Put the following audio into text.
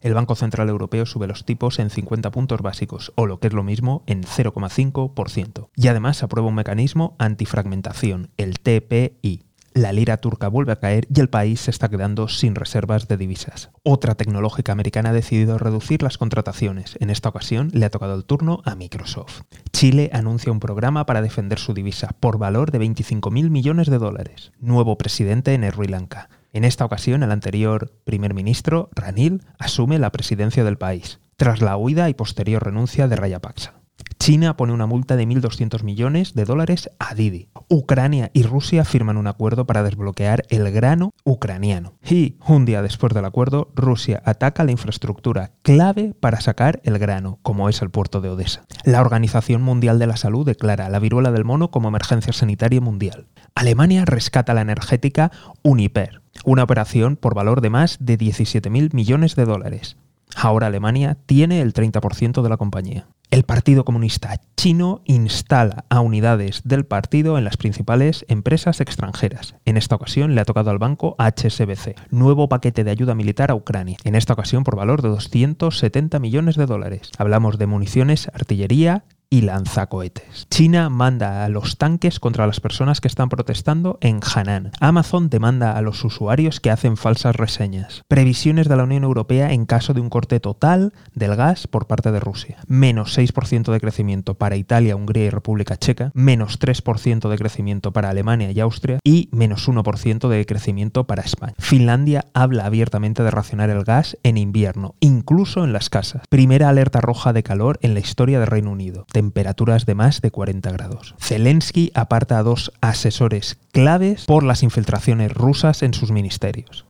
El Banco Central Europeo sube los tipos en 50 puntos básicos, o lo que es lo mismo, en 0,5%. Y además aprueba un mecanismo antifragmentación, el TPI. La lira turca vuelve a caer y el país se está quedando sin reservas de divisas. Otra tecnológica americana ha decidido reducir las contrataciones. En esta ocasión le ha tocado el turno a Microsoft. Chile anuncia un programa para defender su divisa por valor de 25.000 millones de dólares. Nuevo presidente en Sri Lanka. En esta ocasión, el anterior primer ministro, Ranil, asume la presidencia del país, tras la huida y posterior renuncia de Rayapaksa. China pone una multa de 1.200 millones de dólares a Didi. Ucrania y Rusia firman un acuerdo para desbloquear el grano ucraniano. Y un día después del acuerdo, Rusia ataca la infraestructura clave para sacar el grano, como es el puerto de Odessa. La Organización Mundial de la Salud declara la viruela del mono como emergencia sanitaria mundial. Alemania rescata la energética Uniper, una operación por valor de más de 17.000 millones de dólares. Ahora Alemania tiene el 30% de la compañía. El Partido Comunista Chino instala a unidades del partido en las principales empresas extranjeras. En esta ocasión le ha tocado al banco HSBC. Nuevo paquete de ayuda militar a Ucrania. En esta ocasión por valor de 270 millones de dólares. Hablamos de municiones, artillería y lanzacohetes. China manda a los tanques contra las personas que están protestando en Hanan. Amazon demanda a los usuarios que hacen falsas reseñas. Previsiones de la Unión Europea en caso de un corte total del gas por parte de Rusia. Menos 6% de crecimiento para Italia, Hungría y República Checa. Menos 3% de crecimiento para Alemania y Austria. Y menos 1% de crecimiento para España. Finlandia habla abiertamente de racionar el gas en invierno, incluso en las casas. Primera alerta roja de calor en la historia del Reino Unido temperaturas de más de 40 grados. Zelensky aparta a dos asesores claves por las infiltraciones rusas en sus ministerios.